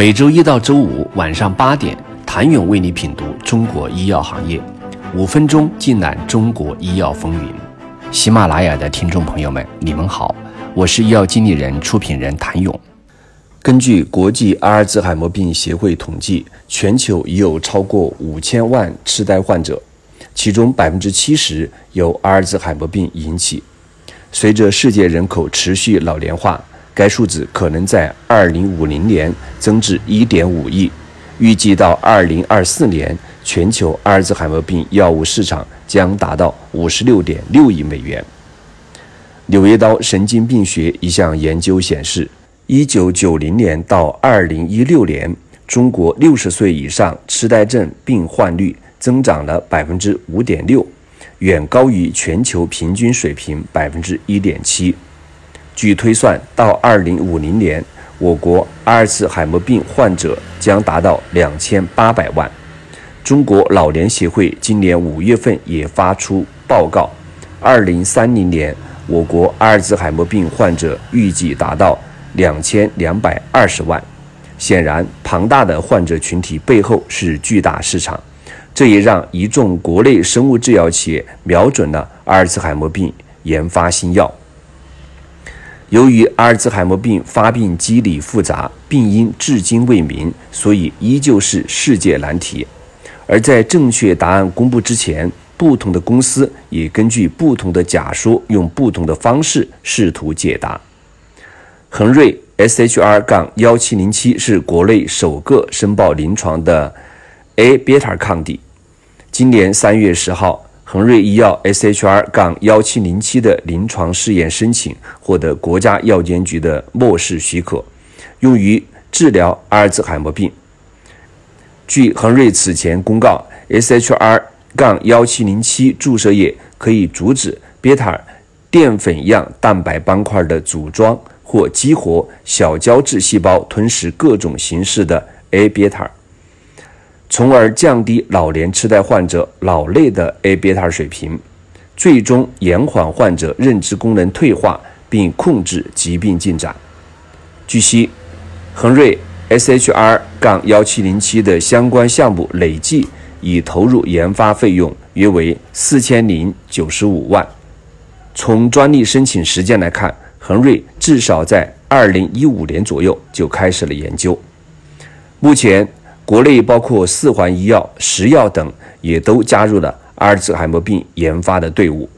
每周一到周五晚上八点，谭勇为你品读中国医药行业，五分钟尽览中国医药风云。喜马拉雅的听众朋友们，你们好，我是医药经理人、出品人谭勇。根据国际阿尔兹海默病协会统计，全球已有超过五千万痴呆患者，其中百分之七十由阿尔兹海默病引起。随着世界人口持续老龄化，该数字可能在二零五零年增至一点五亿。预计到二零二四年，全球阿尔兹海默病药物市场将达到五十六点六亿美元。柳叶刀神经病学一项研究显示。一九九零年到二零一六年，中国六十岁以上痴呆症病患率增长了百分之五点六，远高于全球平均水平百分之一点七。据推算，到二零五零年，我国阿尔茨海默病患者将达到两千八百万。中国老年协会今年五月份也发出报告，二零三零年，我国阿尔茨海默病患者预计达到。两千两百二十万，显然庞大的患者群体背后是巨大市场，这也让一众国内生物制药企业瞄准了阿尔茨海默病研发新药。由于阿尔茨海默病发病机理复杂，病因至今未明，所以依旧是世界难题。而在正确答案公布之前，不同的公司也根据不同的假说，用不同的方式试图解答。恒瑞 SHR- 杠幺七零七是国内首个申报临床的 A 贝塔抗体。今年三月十号，恒瑞医药 SHR- 杠幺七零七的临床试验申请获得国家药监局的默示许可，用于治疗阿尔兹海默病。据恒瑞此前公告，SHR- 杠幺七零七注射液可以阻止贝塔淀粉样蛋白斑块的组装。或激活小胶质细胞吞噬各种形式的 A 贝塔，从而降低老年痴呆患者脑内的 A 贝塔水平，最终延缓患者认知功能退化，并控制疾病进展。据悉，恒瑞 SHR- 杠幺七零七的相关项目累计已投入研发费用约为四千零九十五万。从专利申请时间来看。恒瑞至少在二零一五年左右就开始了研究。目前，国内包括四环医药、石药等也都加入了阿尔茨海默病研发的队伍。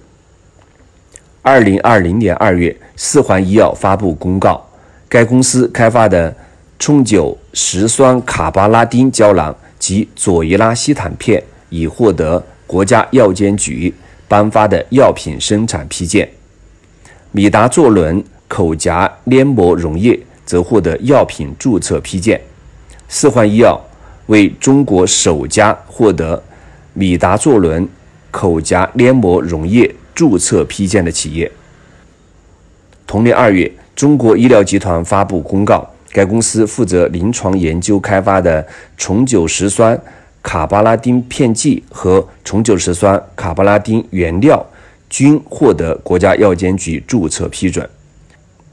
二零二零年二月，四环医药发布公告，该公司开发的冲九石酸卡巴拉丁胶囊及左伊拉西坦片已获得国家药监局颁发的药品生产批件。米达唑仑口颊黏膜溶液则获得药品注册批件。四环医药为中国首家获得米达唑仑口颊黏膜溶液注册批件的企业。同年二月，中国医疗集团发布公告，该公司负责临床研究开发的重九石酸卡巴拉丁片剂和重九石酸卡巴拉丁原料。均获得国家药监局注册批准，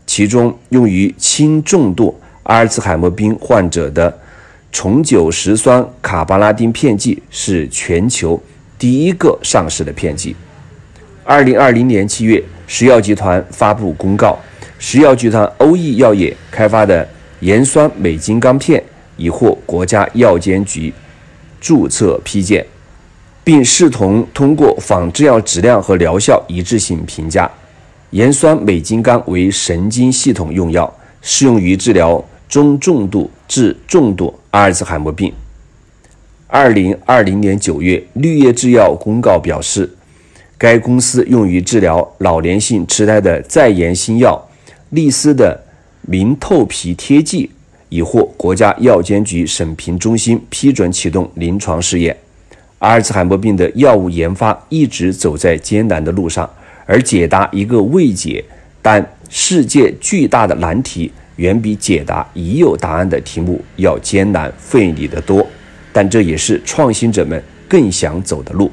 其中用于轻重度阿尔茨海默病患者的重九石酸卡巴拉丁片剂是全球第一个上市的片剂。二零二零年七月，石药集团发布公告，石药集团欧益药业开发的盐酸美金刚片已获国家药监局注册批件。并视同通过仿制药质量和疗效一致性评价。盐酸美金刚为神经系统用药，适用于治疗中重度至重度阿尔兹海默病。二零二零年九月，绿叶制药公告表示，该公司用于治疗老年性痴呆的在研新药利斯的明透皮贴剂已获国家药监局审评中心批准启动临床试验。阿尔茨海默病的药物研发一直走在艰难的路上，而解答一个未解但世界巨大的难题，远比解答已有答案的题目要艰难费力得多。但这也是创新者们更想走的路。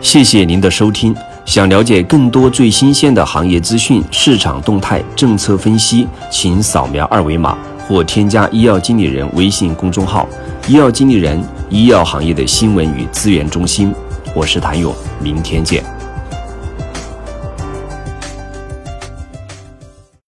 谢谢您的收听。想了解更多最新鲜的行业资讯、市场动态、政策分析，请扫描二维码。或添加医药经理人微信公众号“医药经理人”医药行业的新闻与资源中心。我是谭勇，明天见。